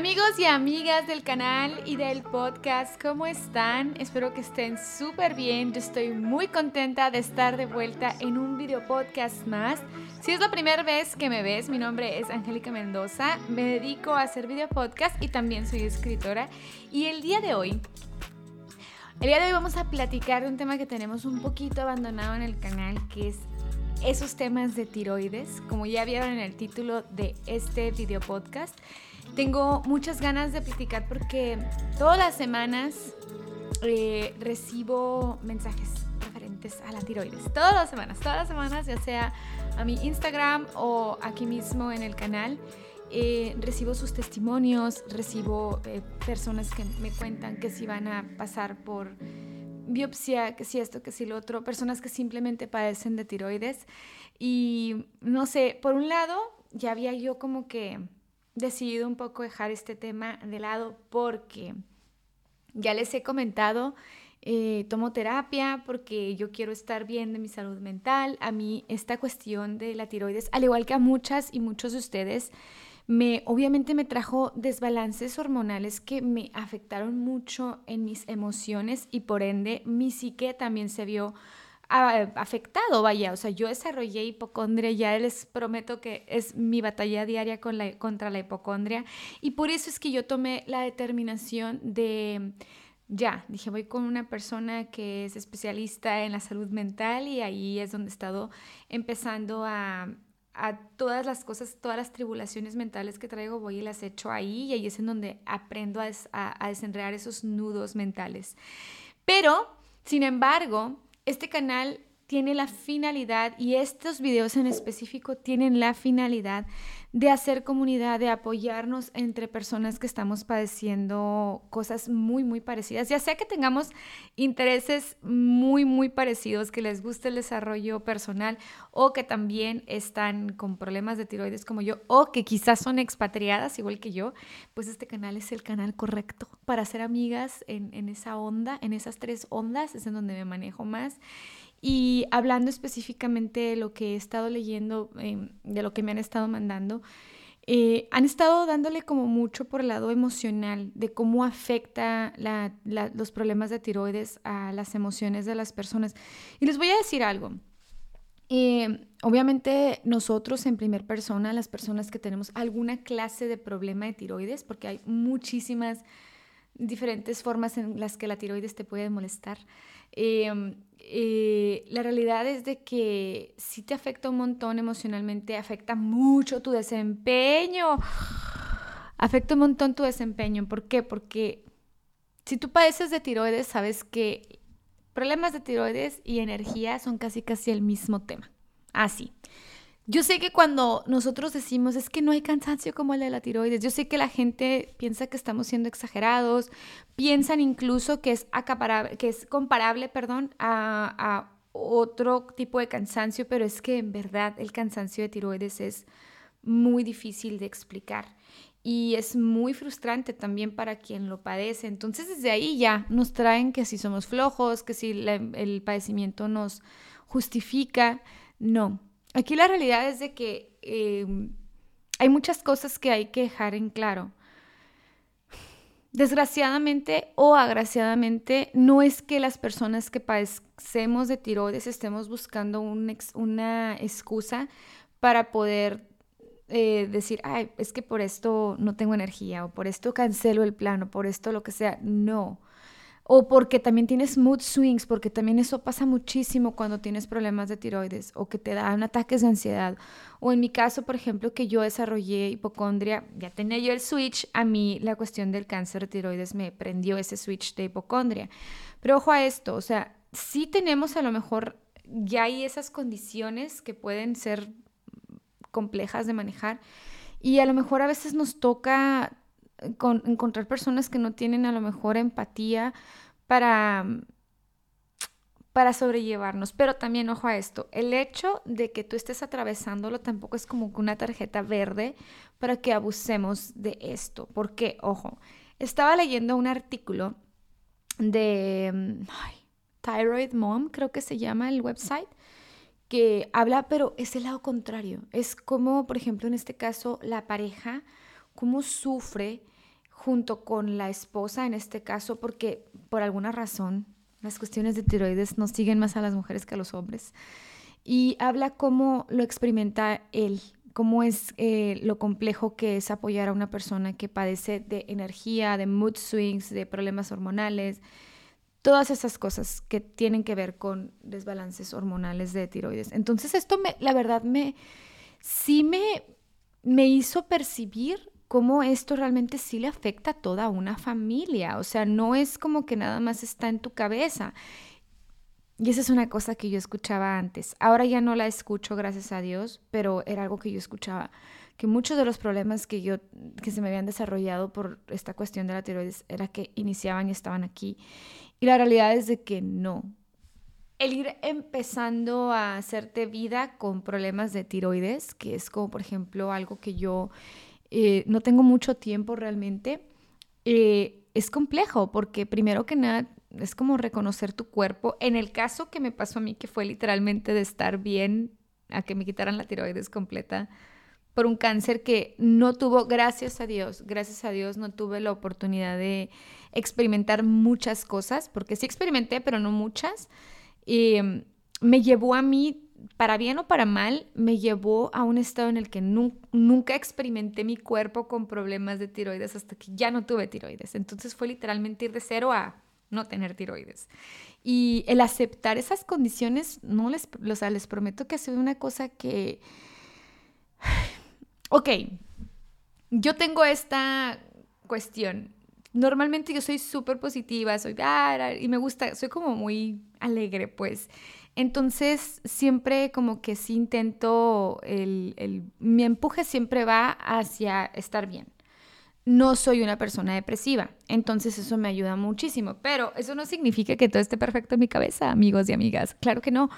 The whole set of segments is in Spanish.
Amigos y amigas del canal y del podcast, ¿cómo están? Espero que estén súper bien. Yo estoy muy contenta de estar de vuelta en un video podcast más. Si es la primera vez que me ves, mi nombre es Angélica Mendoza. Me dedico a hacer video podcast y también soy escritora. Y el día de hoy el día de hoy vamos a platicar de un tema que tenemos un poquito abandonado en el canal, que es esos temas de tiroides, como ya vieron en el título de este video podcast. Tengo muchas ganas de platicar porque todas las semanas eh, recibo mensajes referentes a la tiroides. Todas las semanas, todas las semanas, ya sea a mi Instagram o aquí mismo en el canal. Eh, recibo sus testimonios, recibo eh, personas que me cuentan que si van a pasar por biopsia, que si esto, que si lo otro, personas que simplemente padecen de tiroides. Y no sé, por un lado, ya había yo como que decidido un poco dejar este tema de lado porque ya les he comentado, eh, tomo terapia porque yo quiero estar bien de mi salud mental. A mí esta cuestión de la tiroides, al igual que a muchas y muchos de ustedes, me obviamente me trajo desbalances hormonales que me afectaron mucho en mis emociones y por ende mi psique también se vio afectado, vaya, o sea, yo desarrollé hipocondria, ya les prometo que es mi batalla diaria con la, contra la hipocondria y por eso es que yo tomé la determinación de, ya, dije, voy con una persona que es especialista en la salud mental y ahí es donde he estado empezando a, a todas las cosas, todas las tribulaciones mentales que traigo, voy y las echo ahí y ahí es en donde aprendo a, a, a desenredar esos nudos mentales. Pero, sin embargo, este canal tiene la finalidad, y estos videos en específico tienen la finalidad de hacer comunidad, de apoyarnos entre personas que estamos padeciendo cosas muy, muy parecidas, ya sea que tengamos intereses muy, muy parecidos, que les guste el desarrollo personal o que también están con problemas de tiroides como yo o que quizás son expatriadas igual que yo, pues este canal es el canal correcto para ser amigas en, en esa onda, en esas tres ondas, es en donde me manejo más. Y hablando específicamente de lo que he estado leyendo, em, de lo que me han estado mandando, eh, han estado dándole como mucho por el lado emocional, de cómo afecta los problemas de tiroides a las emociones de las personas. Y les voy a decir algo. Eh, obviamente nosotros en primer persona, las personas que tenemos alguna clase de problema de tiroides, porque hay muchísimas diferentes formas en las que la tiroides te puede molestar. Em, eh, la realidad es de que si te afecta un montón emocionalmente, afecta mucho tu desempeño. Afecta un montón tu desempeño. ¿Por qué? Porque si tú padeces de tiroides, sabes que problemas de tiroides y energía son casi casi el mismo tema. Así. Yo sé que cuando nosotros decimos es que no hay cansancio como el de la tiroides, yo sé que la gente piensa que estamos siendo exagerados, piensan incluso que es, que es comparable perdón, a, a otro tipo de cansancio, pero es que en verdad el cansancio de tiroides es muy difícil de explicar y es muy frustrante también para quien lo padece. Entonces desde ahí ya nos traen que si somos flojos, que si el padecimiento nos justifica. No, Aquí la realidad es de que em, hay muchas cosas que hay que dejar en claro. Desgraciadamente o agraciadamente, no es que las personas que padecemos de tiroides estemos buscando una excusa para poder eh, decir, ay, es que por esto no tengo energía o por esto cancelo el plano, por esto lo que sea. No o porque también tienes mood swings, porque también eso pasa muchísimo cuando tienes problemas de tiroides o que te dan ataques de ansiedad. O en mi caso, por ejemplo, que yo desarrollé hipocondria, ya tenía yo el switch, a mí la cuestión del cáncer de tiroides me prendió ese switch de hipocondria. Pero ojo a esto, o sea, sí tenemos a lo mejor, ya hay esas condiciones que pueden ser complejas de manejar y a lo mejor a veces nos toca encontrar personas que no tienen a lo mejor empatía para, para sobrellevarnos. Pero también, ojo a esto, el hecho de que tú estés atravesándolo tampoco es como una tarjeta verde para que abusemos de esto. Porque, ojo, estaba leyendo un artículo de Thyroid Mom, creo que se llama el website, que habla, pero es el lado contrario. Es como, por ejemplo, en este caso, la pareja, cómo sufre junto con la esposa en este caso, porque por alguna razón las cuestiones de tiroides nos siguen más a las mujeres que a los hombres. Y habla cómo lo experimenta él, cómo es eh, lo complejo que es apoyar a una persona que padece de energía, de mood swings, de problemas hormonales, todas esas cosas que tienen que ver con desbalances hormonales de tiroides. Entonces esto me, la verdad me, sí me, me hizo percibir cómo esto realmente sí le afecta a toda una familia. O sea, no es como que nada más está en tu cabeza. Y esa es una cosa que yo escuchaba antes. Ahora ya no la escucho, gracias a Dios, pero era algo que yo escuchaba. Que muchos de los problemas que yo, que se me habían desarrollado por esta cuestión de la tiroides, era que iniciaban y estaban aquí. Y la realidad es de que no. El ir empezando a hacerte vida con problemas de tiroides, que es como por ejemplo algo que yo eh, no tengo mucho tiempo realmente, eh, es complejo porque primero que nada es como reconocer tu cuerpo. En el caso que me pasó a mí, que fue literalmente de estar bien a que me quitaran la tiroides completa por un cáncer que no tuvo, gracias a Dios, gracias a Dios no tuve la oportunidad de experimentar muchas cosas, porque sí experimenté, pero no muchas. Em, me llevó a mí, para bien o para mal, me llevó a un estado en el que nunca experimenté mi cuerpo con problemas de tiroides hasta que ya no tuve tiroides. Entonces fue literalmente ir de cero a no tener tiroides. Y el aceptar esas condiciones, no les, o sea, les prometo que ha una cosa que... Ok, yo tengo esta cuestión normalmente yo soy súper positiva, soy, y me gusta, soy como muy alegre, pues. Entonces, siempre como que sí intento, el, mi empuje siempre va hacia estar bien. No soy una persona depresiva, entonces eso me ayuda muchísimo, pero eso no significa que todo esté perfecto en mi cabeza, amigos y amigas. Claro que no.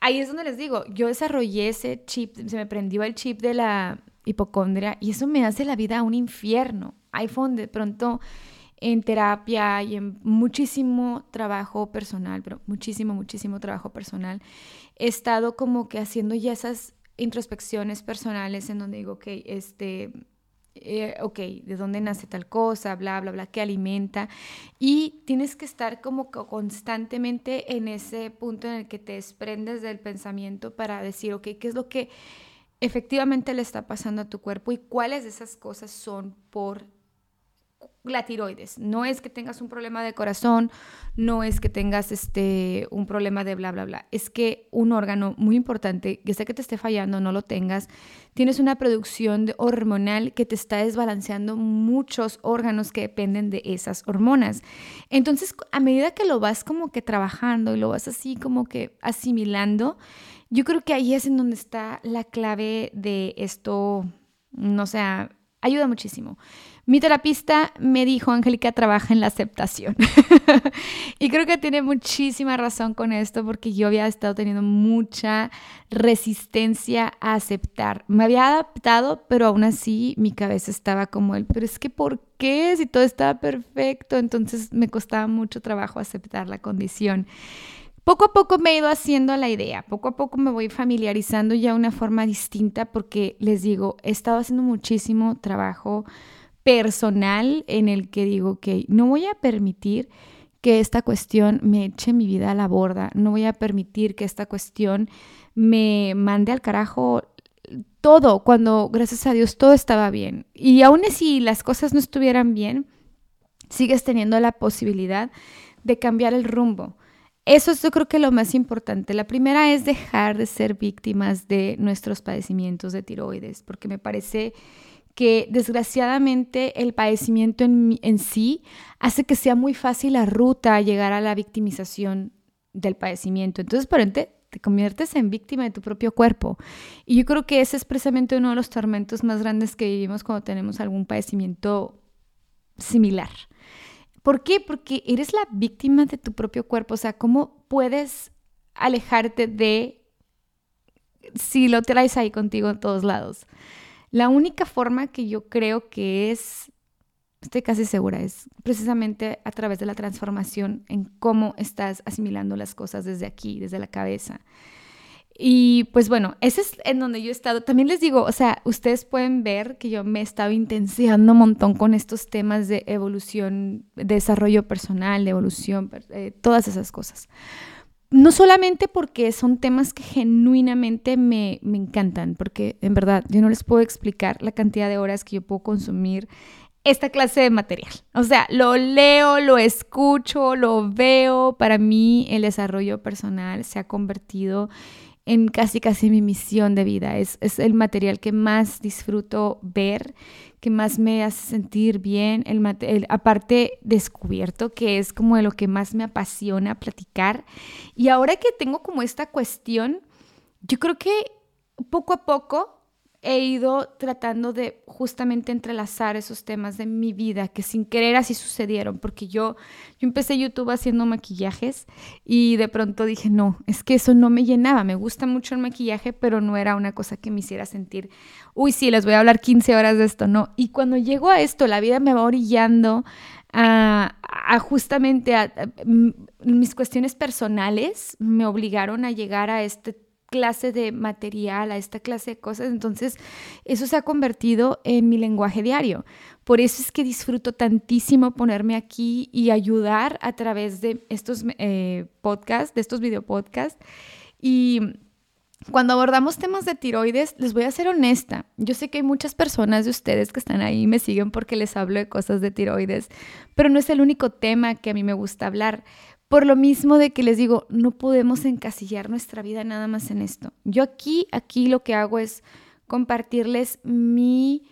Ahí es donde les digo, yo desarrollé ese chip, se me prendió el chip de la hipocondria y eso me hace la vida un infierno. iPhone de pronto en terapia y en muchísimo trabajo personal, pero muchísimo, muchísimo trabajo personal, he estado como que haciendo ya esas introspecciones personales en donde digo, ok, este, eh, ¿de dónde nace tal cosa? Bla, bla, bla, ¿qué alimenta? Y tienes que estar como constantemente en ese punto en el que te desprendes del pensamiento para decir, ok, ¿qué es lo que efectivamente le está pasando a tu cuerpo y cuáles de esas cosas son por la tiroides. No es que tengas un problema de corazón, no es que tengas este, un problema de bla, bla, bla. Es que un órgano muy importante, que sé que te esté fallando, no lo tengas, tienes una producción hormonal que te está desbalanceando muchos órganos que dependen de esas hormonas. Entonces, a medida que lo vas como que trabajando y lo vas así como que asimilando, yo creo que ahí es en donde está la clave de esto, no sé, ayuda muchísimo. Mi terapista me dijo, Angélica, trabaja en la aceptación. y creo que tiene muchísima razón con esto porque yo había estado teniendo mucha resistencia a aceptar. Me había adaptado, pero aún así mi cabeza estaba como el, pero es que ¿por qué? Si todo estaba perfecto. Entonces me costaba mucho trabajo aceptar la condición. Poco a poco me he ido haciendo la idea, poco a poco me voy familiarizando ya de una forma distinta porque les digo, he estado haciendo muchísimo trabajo personal en el que digo, ok, no voy a permitir que esta cuestión me eche mi vida a la borda, no voy a permitir que esta cuestión me mande al carajo todo, cuando gracias a Dios todo estaba bien. Y aún si las cosas no estuvieran bien, sigues teniendo la posibilidad de cambiar el rumbo. Eso es yo creo que lo más importante. La primera es dejar de ser víctimas de nuestros padecimientos de tiroides, porque me parece que desgraciadamente el padecimiento en, sí hace que sea muy fácil la ruta a llegar a la victimización del padecimiento. Entonces, por ende, te conviertes en víctima de tu propio cuerpo. Y yo creo que ese es precisamente uno de los tormentos más grandes que vivimos cuando tenemos algún padecimiento similar. ¿Por qué? Porque eres la víctima de tu propio cuerpo. O sea, ¿cómo puedes alejarte de si lo traes ahí contigo en todos lados? La única forma que yo creo que es, estoy casi segura, es precisamente a través de la transformación en cómo estás asimilando las cosas desde aquí, desde la cabeza. Y pues bueno, ese es en donde yo he estado. También les digo, o sea, ustedes pueden ver que yo me he estado intensiando un montón con estos temas de evolución, desarrollo personal, de evolución, eh, todas esas cosas. No solamente porque son temas que genuinamente me, me encantan, porque en verdad yo no les puedo explicar la cantidad de horas que yo puedo consumir esta clase de material. O sea, lo leo, lo escucho, lo veo. Para mí el desarrollo personal se ha convertido en casi casi mi misión de vida. Es, el material que más disfruto ver, que más me hace sentir bien, el, aparte descubierto, que es como de lo que más me apasiona platicar. Y ahora que tengo como esta cuestión, yo creo que poco a poco he ido tratando de justamente entrelazar esos temas de mi vida que sin querer así sucedieron, porque yo, yo empecé YouTube haciendo maquillajes y de pronto dije, no, es que eso no me llenaba, me gusta mucho el maquillaje, pero no era una cosa que me hiciera sentir, uy, sí, les voy a hablar 15 horas de esto, no. Y cuando llego a esto, la vida me va orillando a, justamente a, mis cuestiones personales, me obligaron a llegar a este clase de material, a esta clase de cosas. Entonces, eso se ha convertido en mi lenguaje diario. Por eso es que disfruto tantísimo ponerme aquí y ayudar a través de estos eh, podcasts, de estos videopodcasts. Y cuando abordamos temas de tiroides, les voy a ser honesta. Yo sé que hay muchas personas de ustedes que están ahí y me siguen porque les hablo de cosas de tiroides, pero no es el único tema que a mí me gusta hablar. Por lo mismo de que les digo, no podemos encasillar nuestra vida nada más en esto. Yo aquí, aquí lo que hago es compartirles mi,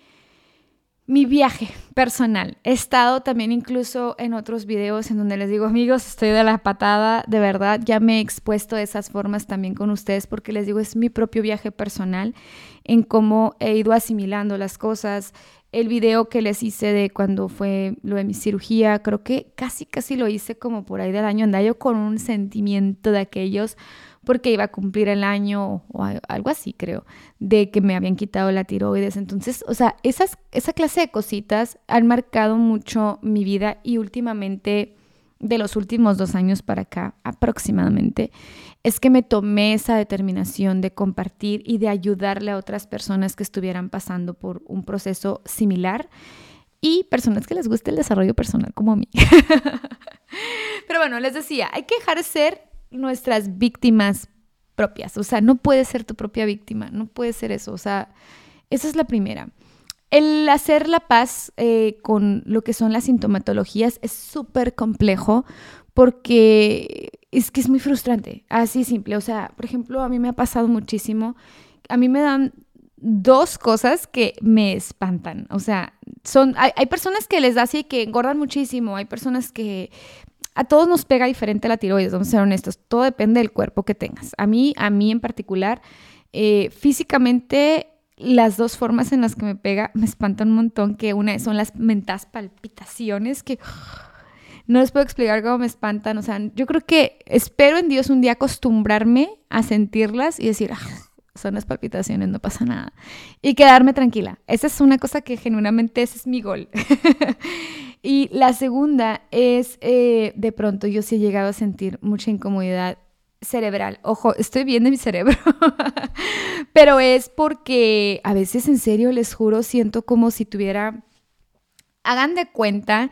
mi viaje personal. He estado también incluso en otros videos en donde les digo, amigos, estoy de la patada, de verdad, ya me he expuesto de esas formas también con ustedes porque les digo, es mi propio viaje personal en cómo he ido asimilando las cosas, el video que les hice de cuando fue lo de mi cirugía, creo que casi, casi lo hice como por ahí del año. Andaba yo con un sentimiento de aquellos porque iba a cumplir el año o algo así, creo, de que me habían quitado la tiroides. Entonces, o sea, esas, esa clase de cositas han marcado mucho mi vida y últimamente de los últimos dos años para acá aproximadamente, es que me tomé esa determinación de compartir y de ayudarle a otras personas que estuvieran pasando por un proceso similar y personas que les guste el desarrollo personal como a mí. Pero bueno, les decía, hay que dejar de ser nuestras víctimas propias, o sea, no puedes ser tu propia víctima, no puede ser eso, o sea, esa es la primera. El hacer la paz eh, con lo que son las sintomatologías es súper complejo porque es que es muy frustrante, así simple. O sea, por ejemplo, a mí me ha pasado muchísimo, a mí me dan dos cosas que me espantan. O sea, son, hay, hay personas que les da así que engordan muchísimo, hay personas que a todos nos pega diferente la tiroides, vamos a ser honestos, todo depende del cuerpo que tengas. A mí, a mí en particular, eh, físicamente las dos formas en las que me pega me espantan un montón, que una son las mentas palpitaciones, que no les puedo explicar cómo me espantan. O sea, yo creo que espero en Dios un día acostumbrarme a sentirlas y decir, ah, son las palpitaciones, no pasa nada. Y quedarme tranquila. Esa es una cosa que genuinamente ese es mi gol. y la segunda es, eh, de pronto yo sí he llegado a sentir mucha incomodidad cerebral. Ojo, estoy bien de mi cerebro. Pero es porque a veces en serio les juro siento como si tuviera hagan de cuenta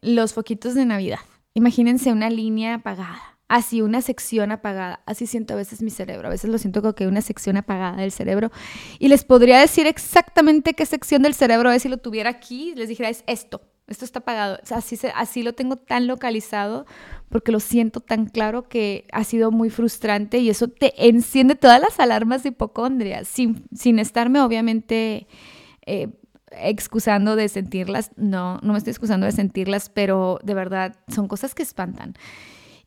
los foquitos de Navidad. Imagínense una línea apagada, así una sección apagada. Así siento a veces mi cerebro. A veces lo siento como que una sección apagada del cerebro. Y les podría decir exactamente qué sección del cerebro es si lo tuviera aquí. Les dijera, es esto esto está apagado. así, así lo tengo tan localizado porque lo siento tan claro que ha sido muy frustrante y eso te enciende todas las alarmas de hipocondria, sin, sin estarme obviamente eh, excusando de sentirlas. No, no me estoy excusando de sentirlas, pero de verdad son cosas que espantan.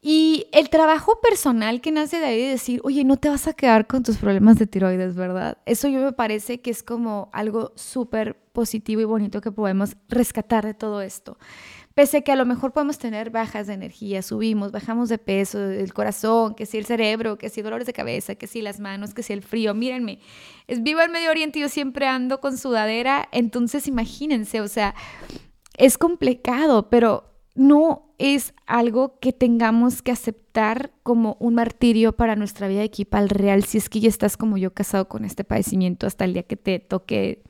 Y el trabajo personal que nace de ahí de decir, oye, no te vas a quedar con tus problemas de tiroides, ¿verdad? Eso yo me parece que es como algo súper positivo y bonito que podemos rescatar de todo esto. Pese a que a lo mejor podemos tener bajas de energía, subimos, bajamos de peso, el corazón, que si el cerebro, que si dolores de cabeza, que si las manos, que si el frío. Mírenme, es vivo el Medio Oriente y yo siempre ando con sudadera, entonces imagínense, o sea, es complicado, pero no es algo que tengamos que aceptar como un martirio para nuestra vida equipal real si es que ya estás como yo casado con este padecimiento hasta el día que te toque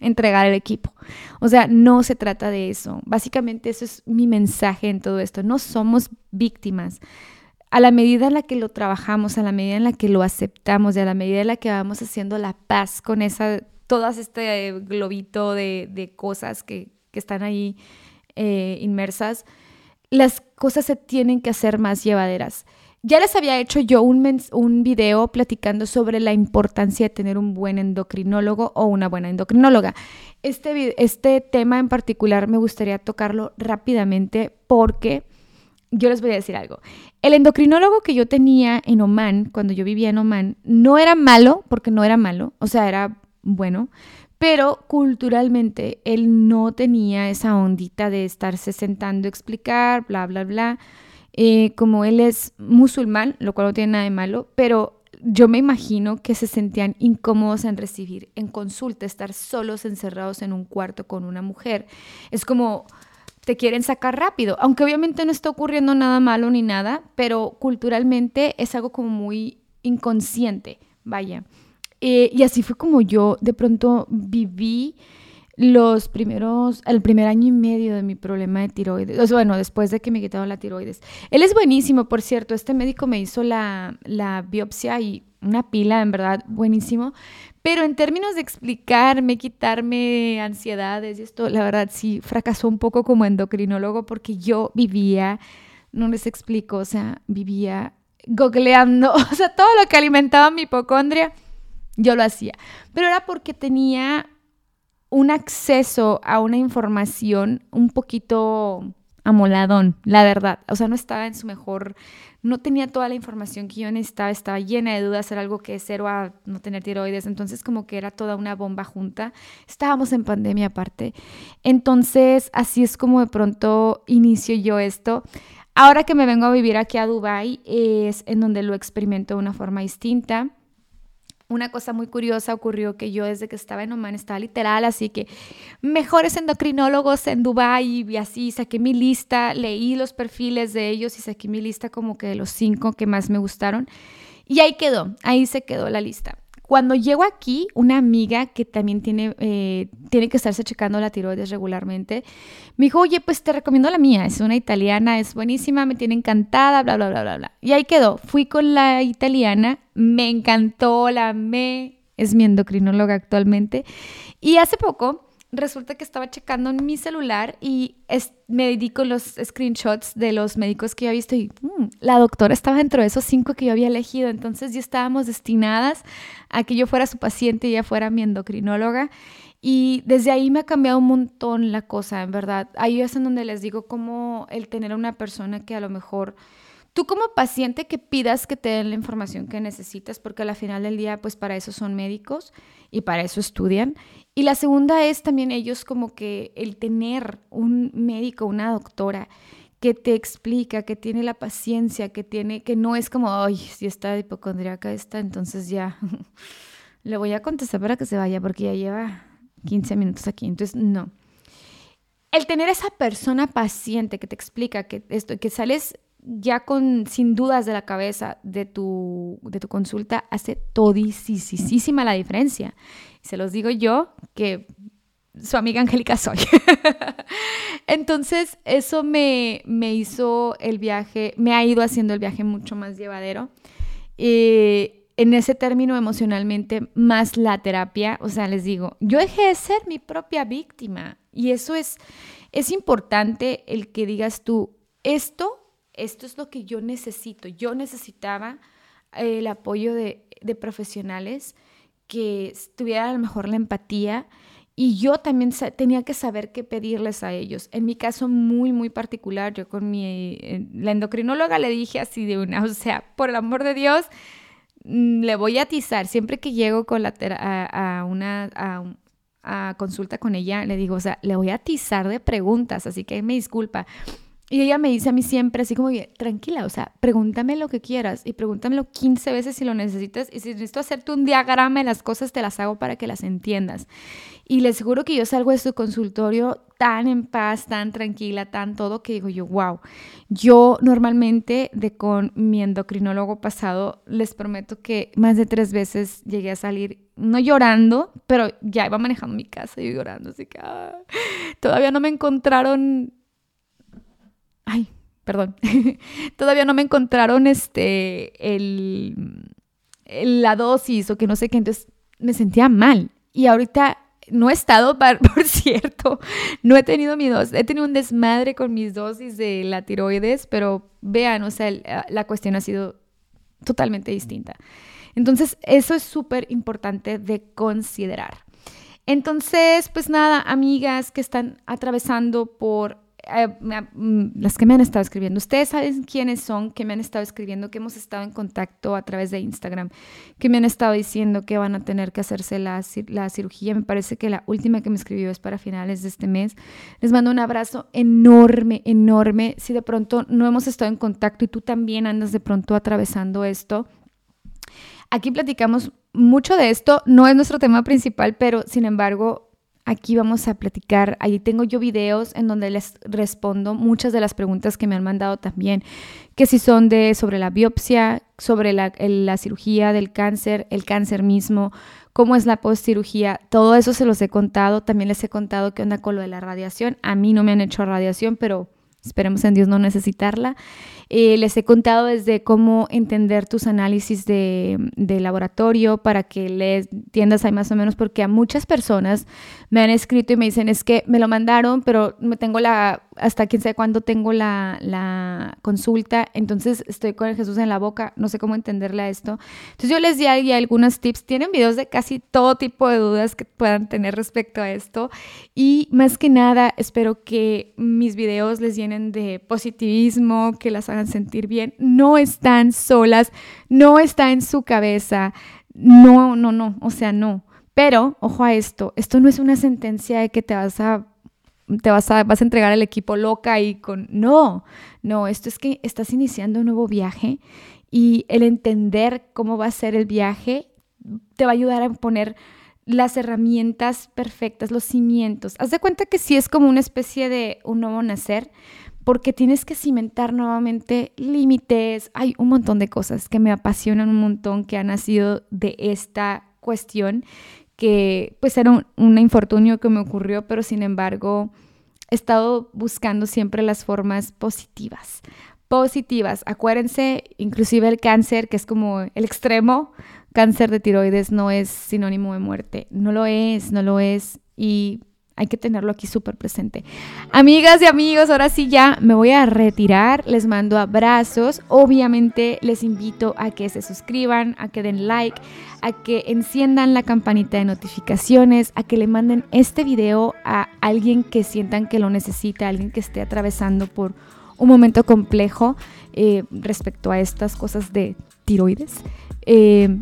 entregar el equipo. O sea, no se trata de eso. Básicamente eso es mi mensaje en todo esto. No somos víctimas. A la medida en la que lo trabajamos, a la medida en la que lo aceptamos y a la medida en la que vamos haciendo la paz con esa, todas este globito de, cosas que, están ahí eh, inmersas, las cosas se tienen que hacer más llevaderas. Ya les había hecho yo un, un video platicando sobre la importancia de tener un buen endocrinólogo o una buena endocrinóloga. Este, este tema en particular me gustaría tocarlo rápidamente porque yo les voy a decir algo. El endocrinólogo que yo tenía en Oman, cuando yo vivía en Oman, no era malo, porque no era malo, o sea, era bueno, pero culturalmente él no tenía esa ondita de estarse sentando a explicar, bla, bla, bla. Eh, como él es musulmán, lo cual no tiene nada de malo, pero yo me imagino que se sentían incómodos en recibir en consulta, estar solos encerrados en un cuarto con una mujer. Es como te quieren sacar rápido, aunque obviamente no está ocurriendo nada malo ni nada, pero culturalmente es algo como muy inconsciente, vaya. Eh, y así fue como yo de pronto viví los primeros, el primer año y medio de mi problema de tiroides, bueno, después de que me quitaron la tiroides. Él es buenísimo, por cierto, este médico me hizo la, la biopsia y una pila, en verdad, buenísimo, pero en términos de explicarme, quitarme ansiedades y esto, la verdad sí fracasó un poco como endocrinólogo porque yo vivía, no les explico, o sea, vivía googleando, o sea, todo lo que alimentaba mi hipocondria, yo lo hacía. Pero era porque tenía un acceso a una información un poquito amoladón, la verdad. O sea, no estaba en su mejor, no tenía toda la información que yo necesitaba, estaba llena de dudas, era algo que cero a no tener tiroides, entonces como que era toda una bomba junta. Estábamos en pandemia aparte. Entonces, así es como de pronto inicio yo esto. Ahora que me vengo a vivir aquí a Dubai es en donde lo experimento de una forma distinta una cosa muy curiosa ocurrió que yo desde que estaba en Oman estaba literal, así que mejores endocrinólogos en Dubai y así saqué mi lista, leí los perfiles de ellos y saqué mi lista como que de los cinco que más me gustaron. Y ahí quedó, ahí se quedó la lista. Cuando llego aquí, una amiga que también tiene, eh, tiene que estarse checando la tiroides regularmente, me dijo, oye, pues te recomiendo la mía, es una italiana, es buenísima, me tiene encantada, bla, bla, bla, bla, bla. Y ahí quedó, fui con la italiana, me encantó, la amé, es mi endocrinóloga actualmente. Y hace poco resulta que estaba checando en mi celular y me dedico los screenshots de los médicos que yo había visto y mm, la doctora estaba dentro de esos cinco que yo había elegido. Entonces ya estábamos destinadas a que yo fuera su paciente y ella fuera mi endocrinóloga. Y desde ahí me ha cambiado un montón la cosa, en verdad. Ahí es en donde les digo cómo el tener a una persona que a lo mejor tú como paciente que pidas que te den la información que necesitas, porque al final del día, pues para eso son médicos y para eso estudian. Y la segunda es también ellos como que el tener un médico, una doctora que te explica, que tiene la paciencia, que tiene, que no es como, ay, si está hipocondriaca esta, entonces ya le voy a contestar para que se vaya porque ya lleva 15 minutos aquí. Entonces, no. El tener esa persona paciente que te explica que esto, que sales ya con sin dudas de la cabeza de tu, de tu consulta hace todisísima la diferencia. Se los digo yo que su amiga Angélica soy. Entonces, eso me, me, hizo el viaje, me ha ido haciendo el viaje mucho más llevadero. Eh, en ese término emocionalmente, más la terapia, o sea, les digo, yo dejé de ser mi propia víctima. Y eso es, es importante el que digas tú, esto esto es lo que yo necesito. Yo necesitaba eh, el apoyo de, profesionales que tuvieran a lo mejor la empatía y yo también tenía que saber qué pedirles a ellos. En mi caso muy, muy particular, yo con mi, eh, la endocrinóloga le dije así de una, o sea, por el amor de Dios, mm, le voy a atizar. Siempre que llego con la a, una... a consulta con ella, le digo, o sea, le voy a atizar de preguntas, así que me disculpa. Y ella me dice a mí siempre así como, tranquila, o sea, pregúntame lo que quieras y pregúntamelo 15 veces si lo necesitas y si necesito hacerte un diagrama de las cosas, te las hago para que las entiendas. Y le aseguro que yo salgo de su consultorio tan en paz, tan tranquila, tan todo, que digo yo, wow. Yo normalmente de con mi endocrinólogo pasado, les prometo que más de tres veces llegué a salir, no llorando, pero ya iba manejando mi casa y llorando, así que ah, todavía no me encontraron... Ay, perdón, todavía no me encontraron este, el, la dosis o que no sé qué, entonces me sentía mal. Y ahorita no he estado, por cierto, no he tenido mi dosis, he tenido un desmadre con mis dosis de la tiroides, pero vean, o sea, la cuestión ha sido totalmente distinta. Entonces, eso es súper importante de considerar. Entonces, pues nada, amigas que están atravesando por eh, mm, las que me han estado escribiendo. Ustedes saben quiénes son, que me han estado escribiendo, que hemos estado en contacto a través de Instagram, que me han estado diciendo que van a tener que hacerse la, la cirugía. Me parece que la última que me escribió es para finales de este mes. Les mando un abrazo enorme, enorme. Si de pronto no hemos estado en contacto y tú también andas de pronto atravesando esto, aquí platicamos mucho de esto. No es nuestro tema principal, pero sin embargo Aquí vamos a platicar, ahí tengo yo videos en donde les respondo muchas de las preguntas que me han mandado también, que si son de sobre la biopsia, sobre la, la cirugía del cáncer, el cáncer mismo, cómo es la postcirugía, todo eso se los he contado, también les he contado qué onda con lo de la radiación, a mí no me han hecho radiación, pero esperemos en Dios no necesitarla. Eh, les he contado desde cómo entender tus análisis de, laboratorio para que les entiendas ahí más o menos, porque a muchas personas me han escrito y me dicen, es que me lo mandaron, pero me tengo la, hasta quién sabe cuándo tengo la, la consulta, entonces estoy con el Jesús en la boca, no sé cómo entenderle a esto. Entonces yo les di ahí algunos tips, tienen videos de casi todo tipo de dudas que puedan tener respecto a esto y más que nada espero que mis videos les llenen de positivismo, que las hagan sentir bien, no están solas, no está en su cabeza, no, no, no, o sea, no. Pero, ojo a esto, esto no es una sentencia de que te vas a te vas a, vas a entregar al equipo loca y con... No, no, esto es que estás iniciando un nuevo viaje y el entender cómo va a ser el viaje te va a ayudar a poner las herramientas perfectas, los cimientos. Haz de cuenta que sí es como una especie de un nuevo nacer, porque tienes que cimentar nuevamente límites. Hay un montón de cosas que me apasionan un montón que han nacido de esta cuestión, que pues era un, un infortunio que me ocurrió, pero sin embargo he estado buscando siempre las formas positivas. Positivas. Acuérdense, inclusive el cáncer, que es como el extremo, cáncer de tiroides no es sinónimo de muerte. No lo es, no lo es. Y hay que tenerlo aquí súper presente. Amigas y amigos, ahora sí ya me voy a retirar. Les mando abrazos. Obviamente les invito a que se suscriban, a que den like, a que enciendan la campanita de notificaciones, a que le manden este video a alguien que sientan que lo necesita, alguien que esté atravesando por un momento complejo eh, respecto a estas cosas de tiroides. Eh,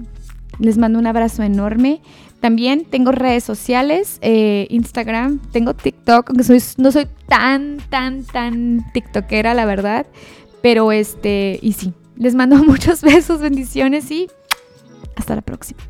les mando un abrazo enorme. También tengo redes sociales, eh, Instagram, tengo TikTok, aunque soy, no soy tan, tan, tan TikTokera, la verdad. Pero este, y sí, les mando muchos besos, bendiciones y hasta la próxima.